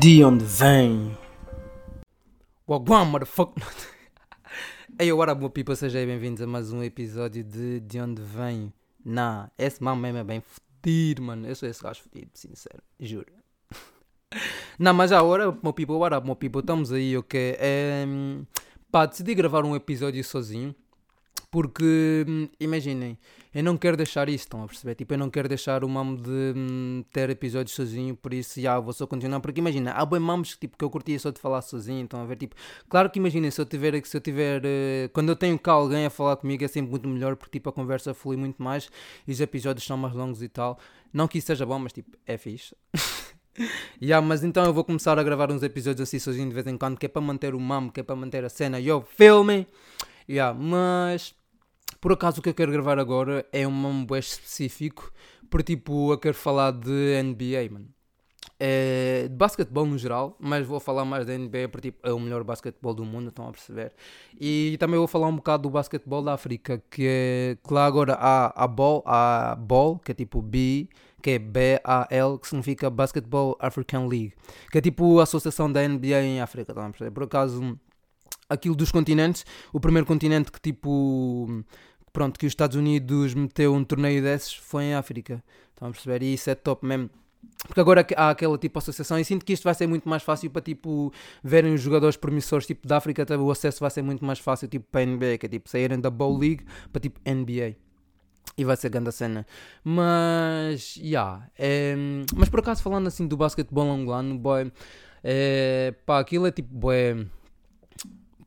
De onde vem? Wagwan, motherfucker. Hey, what up, meu people? Sejam bem-vindos a mais um episódio de De Onde Vem. Nah, esse mal mesmo é bem fedido, mano. Eu sou esse gajo fedido, sincero, juro. Não, mas já agora, meu people, what up, meu people? Estamos aí, ok? É, pá, decidi gravar um episódio sozinho. Porque, hum, imaginem, eu não quero deixar isto, estão a perceber? Tipo, eu não quero deixar o mamo de hum, ter episódios sozinho, por isso, já, vou só continuar. Porque imagina, há bem mamos tipo, que eu curtia só de falar sozinho, estão a ver? Tipo, claro que imaginem, se eu tiver, se eu tiver, eh, quando eu tenho cá alguém a falar comigo é sempre muito melhor, porque, tipo, a conversa flui muito mais e os episódios são mais longos e tal. Não que isso seja bom, mas, tipo, é fixe. yeah, mas então eu vou começar a gravar uns episódios assim sozinho de vez em quando, que é para manter o mamo, que é para manter a cena. Yo, filme! Yeah, mas por acaso o que eu quero gravar agora é um mamo bué específico, por tipo eu quero falar de NBA, mano. É, de basquetebol no geral, mas vou falar mais da NBA porque tipo, é o melhor basquetebol do mundo, estão a perceber? E também vou falar um bocado do basquetebol da África, que é que lá agora há a ball, há ball, que é tipo B, que é B-A-L, que significa Basketball African League, que é tipo a associação da NBA em África, estão a perceber? Por acaso, aquilo dos continentes, o primeiro continente que tipo pronto, que os Estados Unidos meteu um torneio desses foi em África. Estão a perceber? E isso é top mesmo. Porque agora há aquela tipo associação e sinto que isto vai ser muito mais fácil para tipo verem os jogadores promissores tipo da África, o acesso vai ser muito mais fácil tipo para a NBA, que é tipo saírem da Bowl League para tipo NBA. E vai ser grande a cena. Mas. Yeah, é, mas por acaso falando assim do basquetebol angolano, boy, é, pá, aquilo é tipo, boy,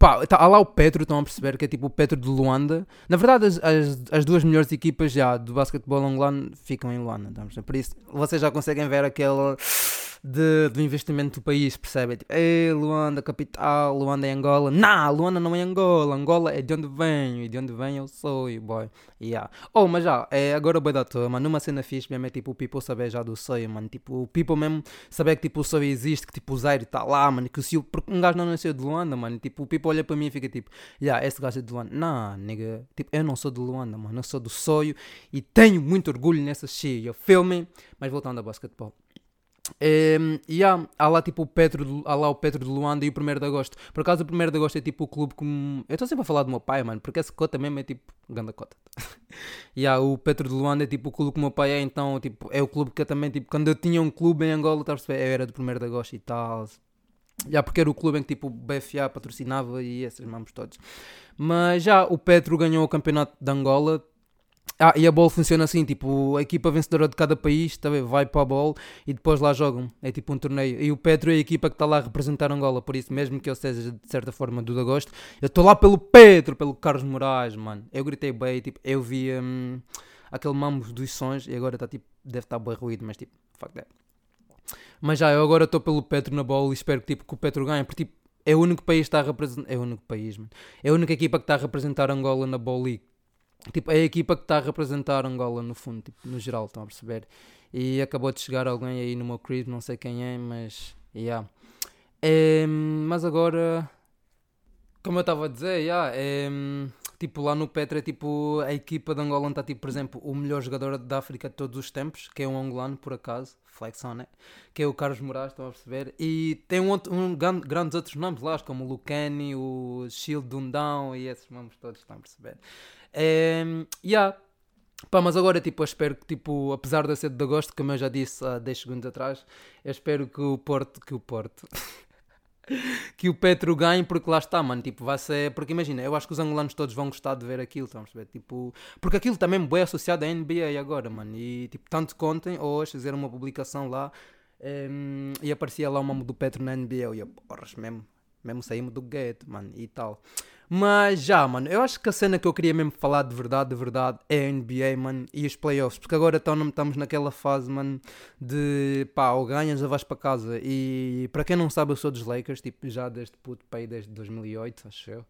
Pá, tá, lá o Petro, estão a perceber que é tipo o Petro de Luanda. Na verdade, as, as, as duas melhores equipas já do basquetebol angolano ficam em Luanda. Tá Por isso, vocês já conseguem ver aquele de, do investimento do país, percebem? Tipo, Ei, Luanda, capital, Luanda é Angola. Não, Luanda não é Angola. Angola é de onde venho e de onde venho eu sou, boy. Yeah. Oh, mas já, é agora o boi da tua, mano. Numa cena fixe mesmo é tipo o people saber já do sonho, mano. Tipo, o people mesmo saber que tipo o sonho existe, que tipo o Zaire está lá, mano. Que se porque um gajo não nasceu de Luanda, mano. Tipo, o people olha para mim e fica tipo, yeah, esse gajo é de Luanda. Não, nigga. Tipo, eu não sou de Luanda, mano. Eu sou do sonho e tenho muito orgulho nessa shit. Eu filme, mas voltando ao basquetebol. E há, há lá tipo o Petro, há lá o Petro de Luanda e o 1 de Agosto. Por acaso o 1 de Agosto é tipo o clube como. Eu estou sempre a falar do meu pai, mano, porque essa cota mesmo é tipo. Ganda cota. e há o Petro de Luanda é tipo o clube que o meu pai é, então tipo, é o clube que eu também, tipo, quando eu tinha um clube em Angola, tá eu era do 1 de Agosto e tal. Já porque era o clube em que tipo o BFA patrocinava e esses mamos todos. Mas já o Petro ganhou o campeonato de Angola ah, e a bola funciona assim, tipo, a equipa vencedora de cada país tá vai para a bola e depois lá jogam. É tipo um torneio. E o Petro é a equipa que está lá a representar Angola, por isso mesmo que eu seja de certa forma do de agosto, eu estou lá pelo Petro, pelo Carlos Moraes, mano. Eu gritei bem, tipo, eu vi hum, aquele mambo dos sons e agora está tipo, deve estar bem ruído, mas tipo, fuck that. Mas já, eu agora estou pelo Petro na bola e espero que, tipo, que o Petro ganhe, porque tipo, é o único país que está a representar. É o único país, mano. É a única equipa que está a representar Angola na Bowl League. Tipo, é a equipa que está a representar Angola no fundo, tipo, no geral, estão a perceber? E acabou de chegar alguém aí no meu crib, não sei quem é, mas. Yeah. É, mas agora. Como eu estava a dizer, yeah, é, tipo, lá no Petra, tipo, a equipa de Angola está, tipo, por exemplo, o melhor jogador da África de todos os tempos, que é um angolano, por acaso, flexão, né? Que é o Carlos Moraes, estão a perceber? E tem um, outro, um grandes outros nomes lá, como o Lucani, o Shield Dundão e esses nomes todos, estão a perceber? Um, yeah. Pá, mas agora tipo, eu espero que, tipo, apesar de ser de agosto, como eu já disse há 10 segundos atrás, eu espero que o Porto, que o Porto, que o Petro ganhe, porque lá está, mano, tipo, vai ser, porque imagina, eu acho que os angolanos todos vão gostar de ver aquilo, estão a perceber, tipo, porque aquilo também é associado à NBA agora, mano, e tipo, tanto contem, hoje fizeram uma publicação lá, um, e aparecia lá o nome do Petro na NBA, eu ia, porras, mesmo, mesmo saímos do gueto, mano, e tal. Mas já, mano, eu acho que a cena que eu queria mesmo falar de verdade, de verdade, é a NBA, mano, e os playoffs. Porque agora então, estamos naquela fase, mano, de pá, ou ganhas ou vais para casa. E para quem não sabe, eu sou dos Lakers, tipo, já desde puto, pá, desde 2008, acho eu.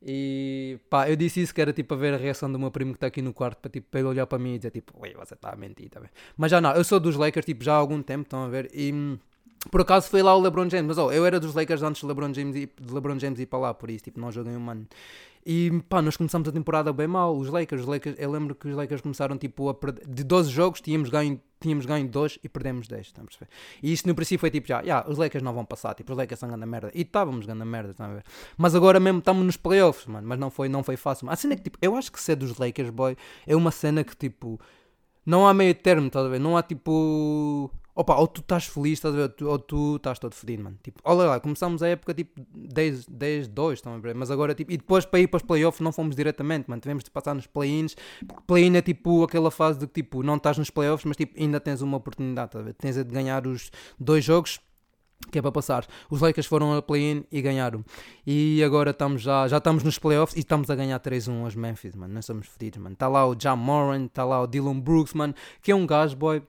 E pá, eu disse isso que era tipo a ver a reação do meu primo que está aqui no quarto para tipo ele olhar para mim e dizer tipo, ui, você está a mentir, bem? Mas já não, eu sou dos Lakers tipo já há algum tempo, estão a ver? E Por acaso foi lá o LeBron James, mas oh, eu era dos Lakers antes de LeBron James, ir, de LeBron James ir para lá, por isso, tipo, não joguei um ano. E pá, nós começamos a temporada bem mal, os Lakers, os Lakers eu lembro que os Lakers começaram tipo a perder, de 12 jogos tínhamos ganho, tínhamos ganho 2 e perdemos 10, estão a perceber? E isto no princípio foi tipo já, yeah, os Lakers não vão passar, tipo, os Lakers são grande merda. E estávamos grande merda, estão a ver? Mas agora mesmo estamos nos playoffs, mano, mas não foi, não foi fácil. A cena é que tipo, eu acho que ser dos Lakers, boy, é uma cena que tipo, não há meio termo, estás a ver? Não há tipo Opa, ou tu estás feliz, estás a ver? Ou tu estás todo fedido, mano. Tipo, olha lá, começámos a época tipo 10, 10 2, estão a ver? Mas agora, tipo, e depois para ir para os playoffs não fomos diretamente, mano. Tivemos de passar nos play-ins, porque play-in é tipo aquela fase de que tipo, não estás nos playoffs, mas tipo, ainda tens uma oportunidade, estás a ver? Tens de ganhar os dois jogos que é para passar. Os Lakers foram a play-in e ganharam. E agora estamos já, já estamos nos playoffs e estamos a ganhar 3-1 aos Memphis, mano. Nós estamos fedidos, mano. Está lá o Jam Moran, está lá o Dylan Brooks, mano, que é um gajo, boy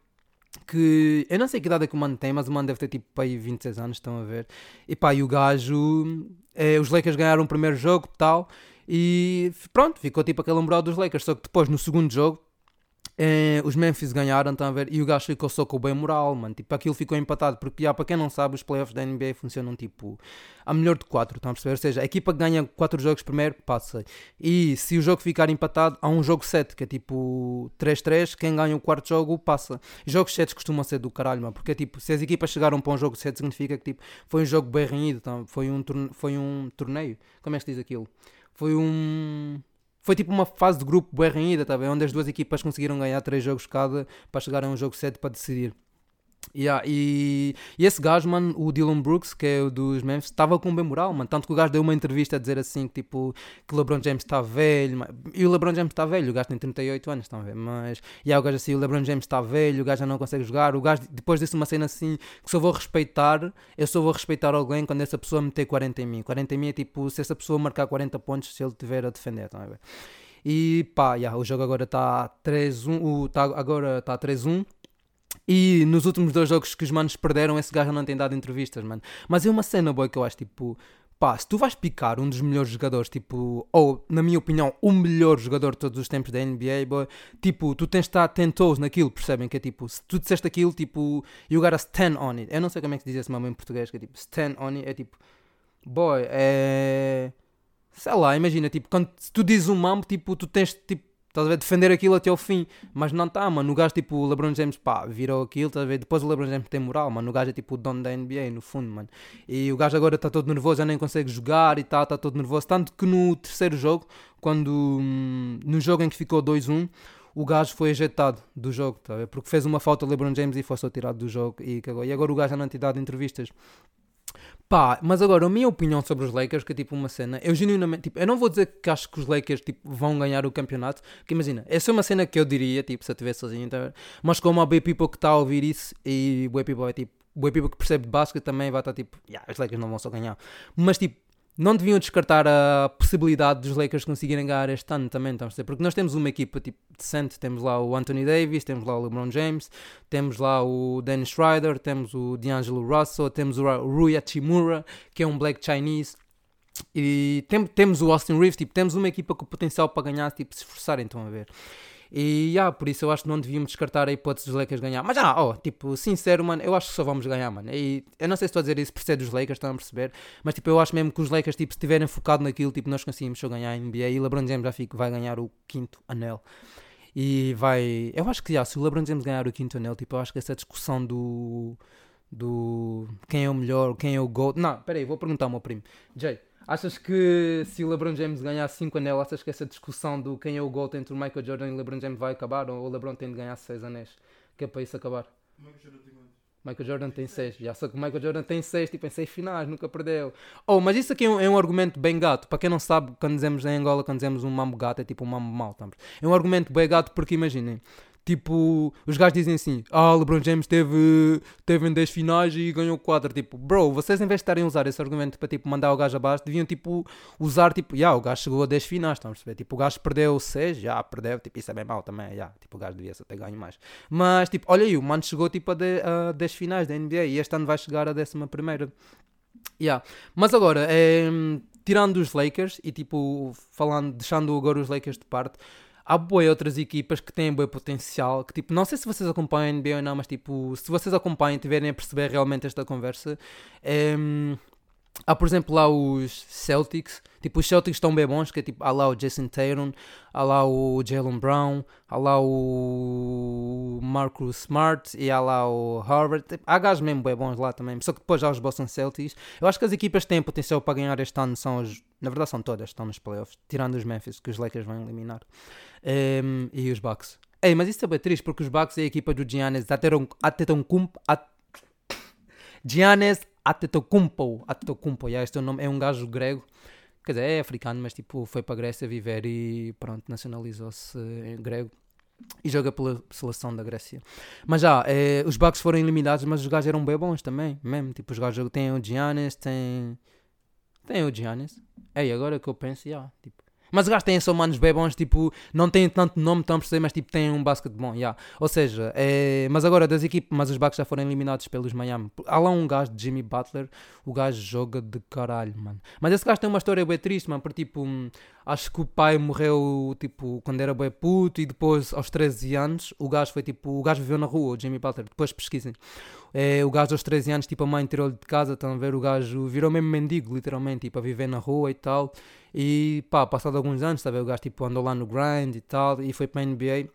que eu não sei que idade é que o mano tem, mas o mano deve ter tipo aí 26 anos, estão a ver. E pá, e o gajo, é, os Lakers ganharam o primeiro jogo tal, e pronto, ficou tipo aquele umbral dos Lakers. Só que depois no segundo jogo é, os Memphis ganharam, estão a ver? E o gajo ficou só com o bem moral, mano. Tipo, aquilo ficou empatado. Porque, já, para quem não sabe, os playoffs da NBA funcionam tipo a melhor de 4, estão a perceber? Ou seja, a equipa que ganha 4 jogos primeiro passa. E se o jogo ficar empatado, há um jogo 7, que é tipo 3-3. Quem ganha o quarto jogo passa. Jogos 7 costumam ser do caralho, mano. Porque, tipo, se as equipas chegaram para um jogo 7, significa que tipo, foi um jogo bem renhido. Então, foi, um foi um torneio. Como é que se diz aquilo? Foi um foi tipo uma fase de grupo bem renhida, tá bem? onde as duas equipas conseguiram ganhar três jogos cada para chegar a um jogo 7 para decidir. Yeah, e, e, esse gajo, mano, o Dylan Brooks, que é o dos Memphis, estava com bem moral, mano. Tanto que o gajo deu uma entrevista a dizer assim, que, tipo, que o LeBron James está velho. Mano. E o LeBron James está velho, o gajo tem 38 anos, estão a ver? Mas, e yeah, o gajo assim, o LeBron James está velho, o gajo já não consegue jogar. O gajo, depois disse uma cena assim, que só vou respeitar, eu só vou respeitar alguém quando essa pessoa meter 40 em mim. 40 em mim é tipo, se essa pessoa marcar 40 pontos, se ele tiver a defender, estão a ver? E pá, yeah, o jogo agora está 3-1, tá, agora está 3-1. E nos últimos dois jogos que os manos perderam, esse gajo não tem dado entrevistas, mano. Mas é uma cena boa que eu acho, tipo, pá, se tu vais picar um dos melhores jogadores, tipo, ou na minha opinião, o melhor jogador de todos os tempos da NBA, boy, tipo, tu tens de estar tentoso naquilo, percebem? Que é tipo, se tu disseste aquilo, tipo, you gotta stand on it. Eu não sei como é que diz esse nome em português, que é tipo, stand on it, é tipo, boy, é sei lá, imagina, tipo, quando se tu dizes um mambo, tipo, tu tens, tipo, estás a ver, defender aquilo até ao fim, mas não está, mano, o gajo, tipo, o LeBron James, pá, virou aquilo, estás a ver, depois o LeBron James tem moral, mano, o gajo é tipo o dono da NBA, no fundo, mano, e o gajo agora está todo nervoso, já nem consegue jogar e tal, está todo nervoso, tanto que no terceiro jogo, quando, hum, no jogo em que ficou 2-1, o gajo foi ejetado do jogo, tá porque fez uma falta ao LeBron James e foi só tirado do jogo e cagou. E agora o gajo já não tem dado entrevistas Pá, mas agora a minha opinião sobre os Lakers, que é tipo uma cena, eu genuinamente, tipo, eu não vou dizer que acho que os Lakers tipo, vão ganhar o campeonato, que imagina, essa é uma cena que eu diria, tipo, se eu estivesse sozinho, tá? mas como há bem people que está a ouvir isso e o people é tipo, o people que percebe de basquete também vai estar tipo, yeah, os Lakers não vão só ganhar, mas tipo, não deviam descartar a possibilidade dos Lakers conseguirem ganhar este ano também, a porque nós temos uma equipa tipo, decente, temos lá o Anthony Davis, temos lá o LeBron James, temos lá o Dennis Schroeder, temos o D'Angelo Russell, temos o Rui Hachimura, que é um Black Chinese, e tem, temos o Austin Reeves, tipo, temos uma equipa com potencial para ganhar, tipo, se esforçarem, estão a ver. E yeah, por isso eu acho que não devíamos descartar a hipótese dos Lakers ganhar. Mas já, oh, tipo, sincero, mano, eu acho que só vamos ganhar, mano. E eu não sei se estou a dizer isso por ser dos Lakers, estão a perceber? Mas tipo, eu acho mesmo que os Lakers, tipo, se estiverem focados naquilo, tipo, nós conseguimos só ganhar a NBA e LeBron James já fica, vai ganhar o quinto anel. E vai. Eu acho que já, se o LeBron James ganhar o quinto anel, tipo, eu acho que essa discussão do. do. quem é o melhor, quem é o GOAT. Não, peraí, vou perguntar ao meu primo. Jay. Achas que se o LeBron James ganhar 5 anéis, achas que essa discussão do quem é o GOAT entre o Michael Jordan e o LeBron James vai acabar? Ou o LeBron tem de ganhar 6 anéis? Que é para isso acabar? Michael Jordan tem Michael Jordan tem 6. Já só que o Michael Jordan tem 6, tipo em 6 finais, nunca perdeu. Oh, mas isso aqui é um, é um, argumento bem gato. Para quem não sabe, quando dizemos em Angola, quando dizemos um mambo gato, é tipo um mambo mau. Tá? É um argumento bem gato porque imaginem, Tipo, os gajos dizem assim: Ah, LeBron James teve, teve em 10 finais e ganhou 4. Tipo, bro, vocês em vez de estarem a usar esse argumento para tipo, mandar o gajo abaixo, deviam tipo, usar tipo, yeah, o gajo chegou a 10 finais, estão a perceber? Tipo, o gajo perdeu 6, já, perdeu, tipo, isso é bem mau também, já, tipo, o gajo devia ter ganho mais. Mas, tipo, olha aí, o mano chegou tipo a, de, a 10 finais da NBA e este ano vai chegar a 11 primeira. Yeah. Mas agora, é, tirando os Lakers e tipo, falando, deixando agora os Lakers de parte há boas outras equipas que têm bom potencial, que tipo, não sei se vocês acompanham a NBA ou não, mas tipo, se vocês acompanham e tiverem a perceber realmente esta conversa, é, Há, por exemplo, lá os Celtics. Tipo, os Celtics estão bem bons, que é tipo, há lá o Jason Tatum, há lá o Jalen Brown, há lá o Marcus Smart e há lá o Harvard. Tipo, há gajos mesmo bem bons lá também. Só que depois há os Boston Celtics. Eu acho que as equipas têm potencial para ganhar este ano. São os, na verdade, são todas, estão nos playoffs. Tirando os Memphis, que os Lakers vão eliminar. Um, e os Bucks. Ei, mas isso é bem triste, porque os Bucks é a equipa do Giannis Antetokounmpo. Giannis Atetokounmpo, Atetokounmpo, yeah, este é, o nome, é um gajo grego, quer dizer, é africano, mas tipo foi para a Grécia viver e pronto, nacionalizou-se grego e joga pela seleção da Grécia. Mas já, é, os Bucks foram eliminados, mas os gajos eram bem bons também, mesmo. Tipo, os gajos têm o Giannis, tem. Tem o Giannis. Ei, agora que eu penso, já, yeah, tipo. Mas os gajos têm só manos bem bons, tipo, não têm tanto nome, estão a perceber, mas tipo, têm um basquete bom, yeah. Ou seja, é... mas agora das equipes, mas os Bucks já foram eliminados pelos Miami. Há lá um gajo de Jimmy Butler, o gajo joga de caralho, mano. Mas esse gajo tem uma história bem triste, mano, porque tipo, acho que o pai morreu, tipo, quando era bem puto e depois, aos 13 anos, o gajo foi tipo, o gajo viveu na rua, o Jimmy Butler, depois pesquisem. É, o gajo aos 13 anos, tipo, a mãe tirou-lhe de casa, estão a ver? O gajo virou mesmo mendigo, literalmente, tipo, a viver na rua e tal. E pá, passado alguns anos, sabe? O gajo tipo, andou lá no grind e tal, e foi para a NBA.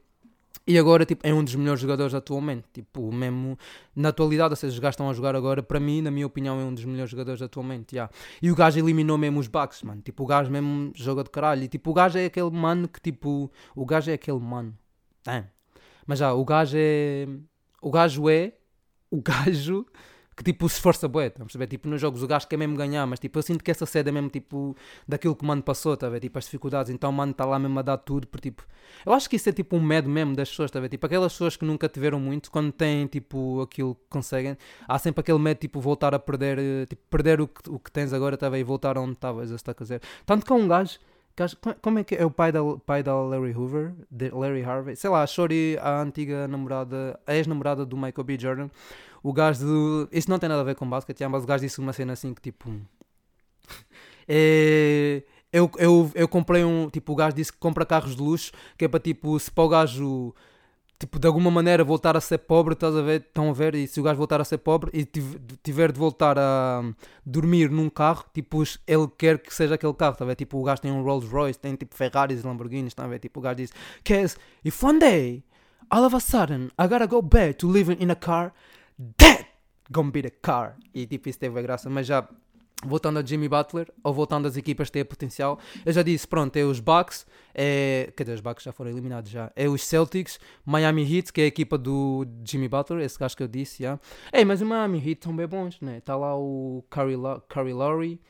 E agora tipo, é um dos melhores jogadores atualmente. Tipo, mesmo na atualidade, ou seja, os gajos estão a jogar agora, para mim, na minha opinião, é um dos melhores jogadores atualmente. Yeah. E o gajo eliminou mesmo os Bucks, mano. Tipo, o gajo mesmo joga de caralho. E tipo, o gajo é aquele mano que tipo. O gajo é aquele mano. Damn. Mas já, o gajo é. O gajo é o gajo que tipo se esforça bué, tá a perceber? Tipo, nos jogos o gajo quer mesmo ganhar, mas tipo, eu sinto que essa sede é mesmo tipo daquilo que o mano passou, tá a ver? Tipo, as dificuldades, então o mano está lá mesmo a dar tudo, por tipo, eu acho que isso é tipo um medo mesmo das pessoas, tá a ver? Tipo, aquelas pessoas que nunca tiveram muito, quando têm tipo aquilo que conseguem, há sempre aquele medo tipo voltar a perder, eh, tipo, perder o que, o que tens agora, tá a ver? E voltar onde estavas, a estar a dizer. Tanto que há um gajo como é que é o pai da, pai da Larry Hoover? Larry Harvey? Sei lá, a Shori, a antiga namorada, a ex-namorada do Michael B. Jordan. O gajo de. Isso não tem nada a ver com basquete, mas o gajo disse uma cena assim que tipo. é, eu, eu, eu comprei um. Tipo, o gajo disse que compra carros de luxo, que é para tipo, se para o gajo tipo, de alguma maneira voltar a ser pobre, estás a ver? Estão a ver? E se o gajo voltar a ser pobre e tiver de voltar a dormir num carro, tipo, ele quer que seja aquele carro, está a ver? Tipo, o gajo tem um Rolls Royce, tem tipo Ferraris, Lamborghinis, está a ver? Tipo, o gajo diz, Cause if one day, all of a sudden, I gotta go back to living in a car, that gonna be the car. E tipo, isso teve a graça, mas já voltando a Jimmy Butler ou voltando às equipas que têm potencial, eu já disse, pronto, é os Bucks, é, cadê os Bucks já foram eliminados já, é os Celtics, Miami Heat, que é a equipa do Jimmy Butler, esse gajo que eu disse, já. Ei, mas o Miami Heat são bem bons, né? Está lá o Curry, Curry Lowry,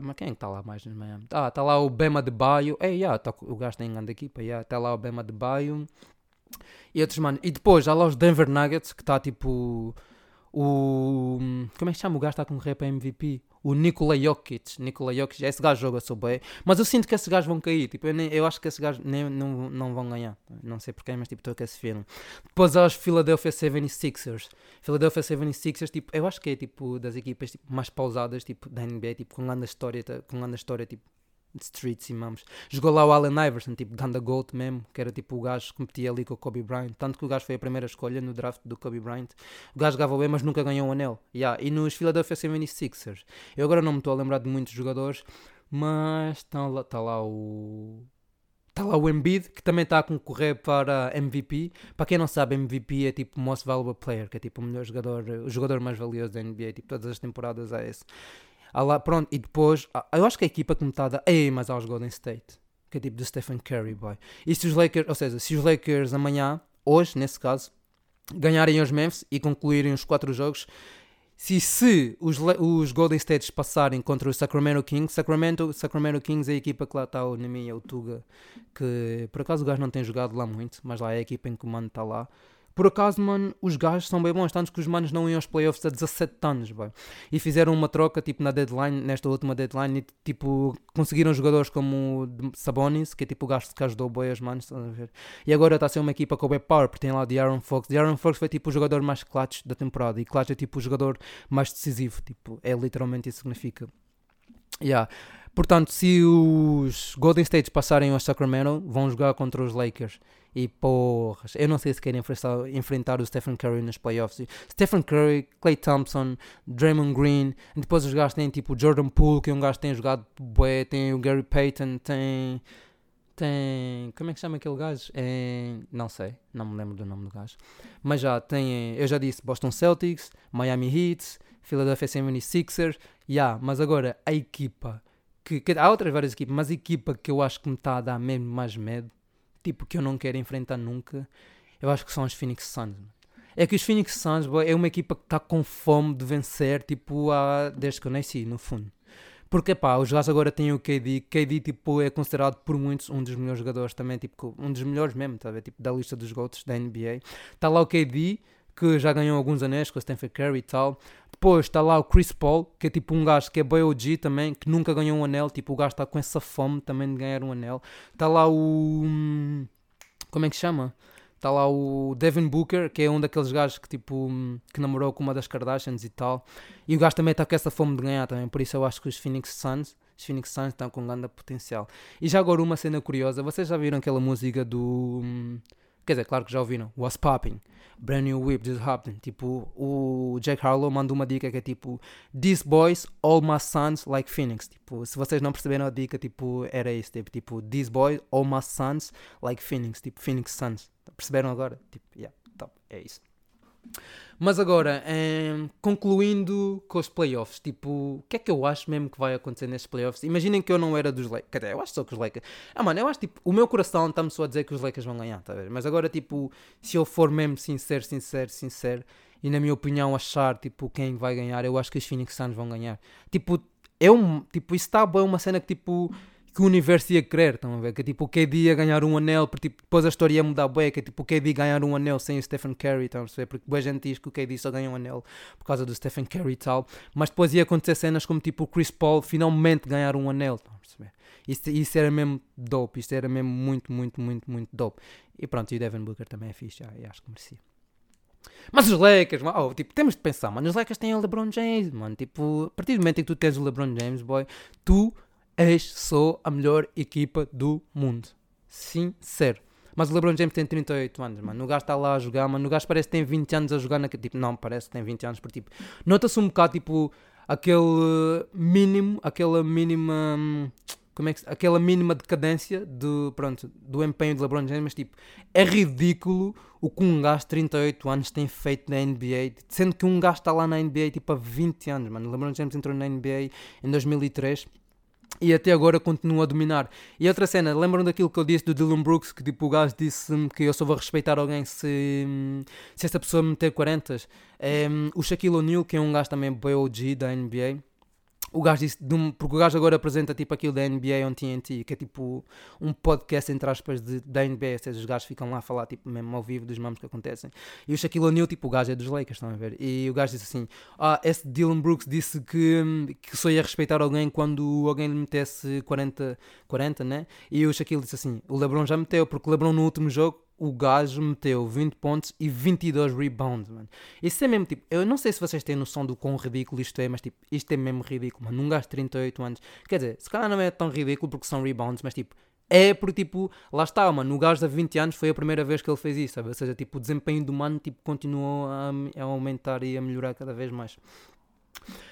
mas quem é que está lá mais no Miami? Ah, está lá o Bema de Baio, ei, yeah, tá, o gajo tem grande equipa, está yeah, lá o Bema de Baio, e outros, mano, e depois há lá os Denver Nuggets, que está tipo... O. Como é que chama? O gajo está a concorrer para MVP? o Nikola Jokic. Nikola Jokic, esse gajo joga sou bem, mas eu sinto que esses gajos vão cair. Tipo, eu, nem, eu acho que esses gajos nem, não, não vão ganhar. Não sei porquê, mas tipo, estou com esse filme. Depois há os Philadelphia 76ers. Philadelphia 76ers, tipo, eu acho que é tipo das equipas tipo, mais pausadas tipo, da NBA, tipo, com grande história, com grande história, tipo, streets e mamos. Jogou lá o Allen Iverson, tipo Ganda Gold mesmo, que era tipo o gajo que competia ali com o Kobe Bryant. Tanto que o gajo foi a primeira escolha no draft do Kobe Bryant. O gajo jogava bem, mas nunca ganhou um anel. Yeah. E nos Philadelphia 76ers, eu agora não me estou a lembrar de muitos jogadores, mas está lá, tá lá o. Está lá o Embiid, que também está a concorrer para MVP. Para quem não sabe, MVP é tipo Most Valuable Player, que é tipo o melhor jogador, o jogador mais valioso da NBA. Tipo, todas as temporadas é esse. Lá, pronto, e depois, eu acho que a equipa que me está a dar, ei, mas aos Golden State, que é tipo de Stephen Curry, boy. E se os Lakers, ou seja, se os Lakers amanhã, hoje, nesse caso, ganharem os Memphis e concluírem os quatro jogos, se, se os, os Golden States passarem contra o Sacramento Kings, Sacramento, Sacramento Kings é a equipa que lá está o e o Tuga, que por acaso o gajo não tem jogado lá muito, mas lá é a equipa em que o está lá. Por acaso, mano, os gajos são bem bons, tanto que os manos não iam aos playoffs há 17 anos. E fizeram uma troca, tipo, na deadline, nesta última deadline, e, tipo, conseguiram jogadores como Sabonis, que é tipo o gajo que ajudou boi as manos, a ver? E agora está a ser uma equipa com o bem power, porque tem lá de Aaron Fox. De Aaron Fox foi tipo o jogador mais clutch da temporada, e clutch é tipo o jogador mais decisivo, tipo, é literalmente isso que significa. Yeah. Portanto, se os Golden State passarem ao Sacramento, vão jogar contra os Lakers. E porras, eu não sei se querem enfrentar, enfrentar o Stephen Curry nos playoffs. Stephen Curry, Clay Thompson, Draymond Green, e depois os gajos têm tipo Jordan Poole, que é um gajo que tem jogado bué, tem o Gary Payton, tem. Tem. Como é que chama aquele gajo? É, não sei, não me lembro do nome do gajo. Mas já tem. Eu já disse Boston Celtics, Miami Heat, Philadelphia 76ers. Yeah, mas agora a equipa. Que, que, há outras várias equipas, mas a equipa que eu acho que me está a dar mesmo mais medo tipo, que eu não quero enfrentar nunca, eu acho que são os Phoenix Suns. É que os Phoenix Suns boy, é uma equipa que está com fome de vencer, tipo, há, desde que eu nasci, no fundo. Porque, pá, os gajos agora têm o KD. KD, tipo, é considerado por muitos um dos melhores jogadores também, tipo, um dos melhores mesmo, tá? Tipo, da lista dos GOATs da NBA. Está lá o KD, que já ganhou alguns anéis com o Stephen Curry e tal. Depois está lá o Chris Paul, que é tipo um gajo que é bem OG também, que nunca ganhou um anel. Tipo, o gajo está com essa fome também de ganhar um anel. Está lá o. Hum, como é que chama? Está lá o Devin Booker, que é um daqueles gajos que tipo hum, que namorou com uma das Kardashians e tal. E o gajo também está com essa fome de ganhar também. Por isso eu acho que os Phoenix Suns, os Phoenix Suns estão com grande potencial. E já agora uma cena curiosa, vocês já viram aquela música do. Quer dizer, claro que já ouviram. What's Popping? Brand New Whip Just Happened. Tipo, o Jack Harlow mandou uma dica que é tipo These boys, all my sons like Phoenix. Tipo, se vocês não perceberam a dica, tipo, era isso. Tipo, tipo These boys, all my sons like Phoenix. Tipo, Phoenix Suns. Perceberam agora? Tipo, yeah, top. É isso. Mas agora, um, concluindo com os playoffs, tipo, o que é que eu acho mesmo que vai acontecer nestes playoffs? Imaginem que eu não era dos Lakers, eu acho só que os Lakers. Ah, mano, eu acho tipo, o meu coração está-me só a dizer que os Lakers vão ganhar, tá? Mas agora, tipo, se eu for mesmo sincero, sincero, sincero, e na minha opinião achar, tipo, quem vai ganhar, eu acho que os Phoenix Suns vão ganhar. Tipo, eu, tipo, isso está bem, uma cena que, tipo que o universo ia querer, estão a ver? Que tipo o KD ia ganhar um anel, porque tipo, depois a história ia mudar bem, que tipo o KD ganhar um anel sem o Stephen Curry, estão a ver? Porque boa gente diz que o KD só ganha um anel por causa do Stephen Curry e tal, mas depois ia acontecer cenas como tipo o Chris Paul finalmente ganhar um anel, estão a perceber? Isso, isso era mesmo dope, isso era mesmo muito, muito, muito, muito dope. E pronto, e o Devin Booker também é fixe, já, acho que merecia. Mas os Lakers, oh, tipo, temos de pensar, mano, os Lakers têm o LeBron James, mano, tipo, a partir do momento em que tu tens o LeBron James, boy, tu és só a melhor equipa do mundo. Sincero. Mas o LeBron James tem 38 anos, mano. O gajo está lá a jogar, mano. O gajo parece que tem 20 anos a jogar naquele tipo. Não, parece que tem 20 anos, por tipo. Nota-se um bocado, tipo, aquele mínimo, aquela mínima. Como é que, aquela mínima decadência do, pronto, do empenho de LeBron James, mas tipo, é ridículo o que um gajo de 38 anos tem feito na NBA, sendo que um gajo está lá na NBA tipo há 20 anos, mano. O LeBron James entrou na NBA em 2003 e até agora continua a dominar. E outra cena, lembram daquilo que eu disse do Dylan Brooks, que tipo o gajo disse que eu só vou respeitar alguém se, se essa pessoa me meter 40. É, o Shaquille O'Neal, que é um gajo também BOG da NBA, o gajo disse, um, porque o gajo agora apresenta tipo aquilo da NBA on TNT, que é tipo um podcast entre aspas de, da NBA, ou seja, os gajos ficam lá a falar tipo mesmo ao vivo dos mamos que acontecem. E o Shaquille O'Neal, tipo, o gajo é dos Lakers, estão a ver? E o gajo disse assim: Ah, esse Dylan Brooks disse que, que só ia respeitar alguém quando alguém lhe metesse 40, 40, né? E o Shaquille disse assim: O LeBron já meteu, porque o LeBron no último jogo o gajo meteu 20 pontos e 22 rebounds, mano. Isso é mesmo tipo, eu não sei se vocês têm noção do quão ridículo isto é, mas tipo, isto é mesmo ridículo, mano. Um gajo de 38 anos, quer dizer, se calhar não é tão ridículo porque são rebounds, mas tipo, é porque tipo, lá está, mano. O gajo de 20 anos foi a primeira vez que ele fez isso, sabe? Ou seja, tipo, o desempenho do mano tipo, continuou a, a aumentar e a melhorar cada vez mais.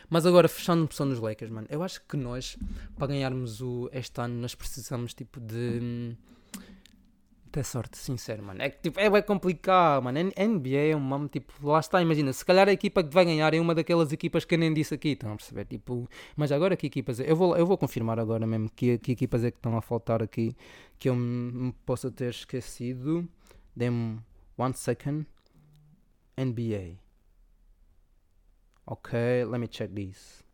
Mas agora, fechando opção dos Lakers, mano, eu acho que nós, para ganharmos o, este ano, nós precisamos tipo de. Hum, ter sorte, sincero, mano. É que tipo, é bem complicado, mano. NBA é um mamo, tipo, lá está, imagina, se calhar a equipa que vai ganhar é uma daquelas equipas que eu nem disse aqui, estão a perceber? Tipo, mas agora que equipas é? Eu vou, eu vou confirmar agora mesmo que, que equipas é que estão a faltar aqui que eu me possa ter esquecido. Dê-me one second. NBA. Ok, let me check this.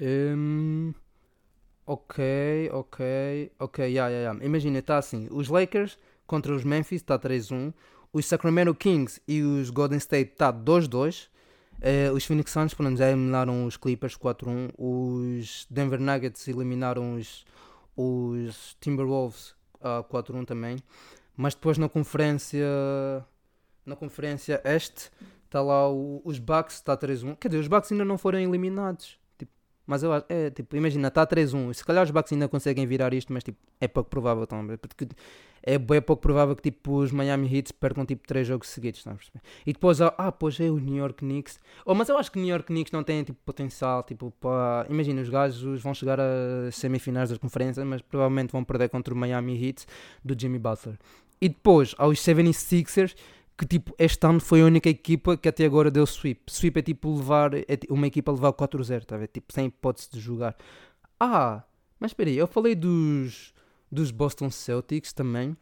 Um, Ok, ok, ok, yeah, yeah, yeah. Imagina, está assim: os Lakers contra os Memphis está 3-1, os Sacramento Kings e os Golden State está 2-2. Uh, os Phoenix Suns, menos, já eliminaram os Clippers 4-1. Os Denver Nuggets eliminaram os, os Timberwolves uh, 4-1 também. Mas depois na conferência na conferência este está lá o, os Bucks está 3-1. Quer dizer, os Bucks ainda não foram eliminados. Mas eu acho, é tipo, imagina, está 3-1. Se calhar os Bucks ainda conseguem virar isto, mas tipo, é pouco provável também. Porque é bem pouco provável que tipo, os Miami Heat percam tipo 3 jogos seguidos. Não e depois, ah, pois é o New York Knicks. Oh, mas eu acho que o New York Knicks não tem tipo, potencial. Tipo, para... Imagina, os gajos vão chegar a semifinais das conferências, mas provavelmente vão perder contra o Miami Heat do Jimmy Butler. E depois, aos 76ers que tipo, este ano foi a única equipa que até agora deu sweep. Sweep é tipo levar, é uma equipa levar 4-0, tá a? Tipo, sem hipótese de jogar. Ah, mas espera aí, eu falei dos, dos Boston Celtics também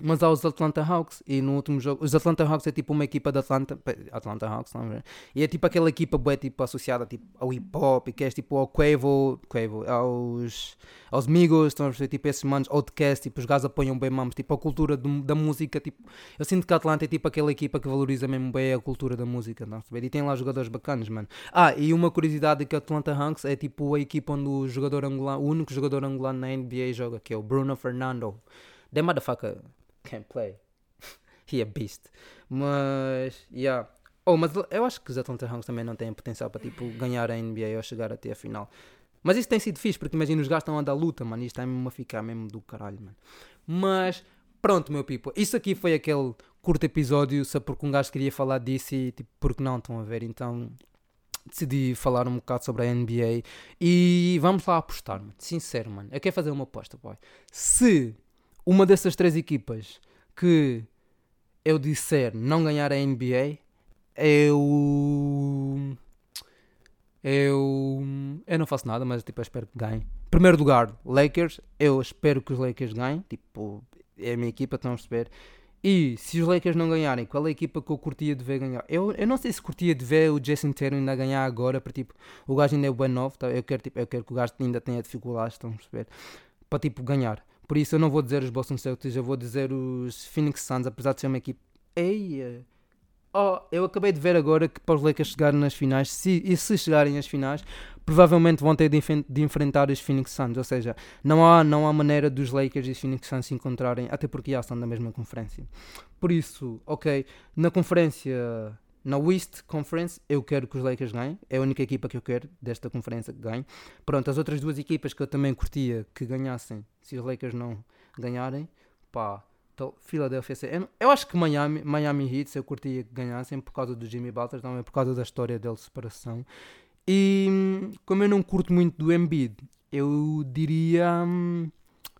mas há os Atlanta Hawks e no último jogo os Atlanta Hawks é tipo uma equipa da Atlanta Atlanta Hawks não é? e é tipo aquela equipa boa, tipo associada tipo ao hip hop que é tipo ao Quavo, Quavo aos aos Migos estão a ver tipo esses manos Outcast tipo os gajos apoiam bem mamos tipo a cultura do, da música tipo eu sinto que a Atlanta é tipo aquela equipa que valoriza mesmo bem a cultura da música não é? e tem lá jogadores bacanas mano ah e uma curiosidade é que a Atlanta Hawks é tipo a equipa onde o jogador angolano o único jogador angolano na NBA joga que é o Bruno Fernando The motherfucker can't play. He a beast. Mas, yeah. Oh, mas eu acho que os Atlanta Hawks também não têm potencial para tipo ganhar a NBA ou chegar até a final. Mas isso tem sido fixe, porque imagina os gajos estão a dar luta, mano. Isto está mesmo a ficar mesmo do caralho, mano. Mas pronto, meu people. Isso aqui foi aquele curto episódio, só porque um gajo queria falar disso e tipo, porque não estão a ver. Então decidi falar um bocado sobre a NBA e vamos lá apostar, mano. Sincero, mano. Eu quero fazer uma aposta, boy. Se uma dessas três equipas que eu disser não ganhar a NBA, eu. Eu. Eu não faço nada, mas tipo, eu espero que ganhe. Primeiro lugar, Lakers. Eu espero que os Lakers ganhem. Tipo, é a minha equipa, estão a perceber. E se os Lakers não ganharem, qual é a equipa que eu curtia de ver ganhar? Eu, eu não sei se curtia de ver o Jason Tatum ainda ganhar agora, para tipo, o gajo ainda é bem novo, tá? eu, quero, tipo, eu quero que o gajo ainda tenha dificuldades, estão a perceber? Para tipo ganhar. Por isso eu não vou dizer os Boston Celtics, eu vou dizer os Phoenix Suns, apesar de ser uma equipe. Eia! Oh, eu acabei de ver agora que para os Lakers chegarem nas finais, se, e se chegarem às finais, provavelmente vão ter de, de, enfrentar os Phoenix Suns. Ou seja, não há, não há maneira dos Lakers e os Phoenix Suns se encontrarem, até porque já estão na mesma conferência. Por isso, ok, na conferência na West Conference, eu quero que os Lakers ganhem. É a única equipa que eu quero desta conferência que ganhe. Pronto, as outras duas equipas que eu também curtia que ganhassem, se os Lakers não ganharem, pá, então, Philadelphia. Eu, eu acho que Miami, Miami Heat eu curtia que ganhassem por causa do Jimmy Butler, também por causa da história dele de separação. E como eu não curto muito do Embiid, eu diria, hum,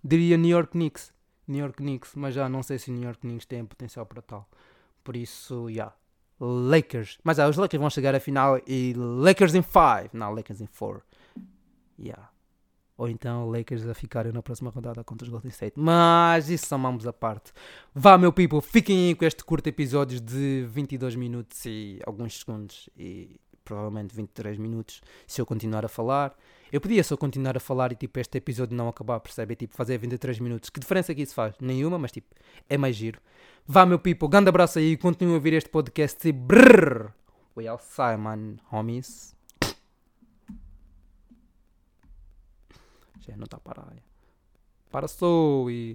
diria New York Knicks. New York Knicks, mas já não sei se New York Knicks tem potencial para tal. Por isso, já. Yeah. Lakers. Mas ah, os Lakers vão chegar à final e Lakers em 5. Não, Lakers em 4. Yeah. Ou então Lakers a ficarem na próxima rodada contra os Golden State. Mas isso são mamos à parte. Vá, meu people, fiquem aí com este curto episódio de 22 minutos e alguns segundos. E provavelmente 23 minutos se eu continuar a falar. Eu podia só continuar a falar e tipo este episódio não acabar, percebe? tipo fazer 23 minutos. Que diferença é que isso faz? Nenhuma, mas tipo é mais giro. Vá, meu people, grande abraço aí, continuem a ouvir este podcast e brrr. We outside, man, homies. Já não está para Para só e.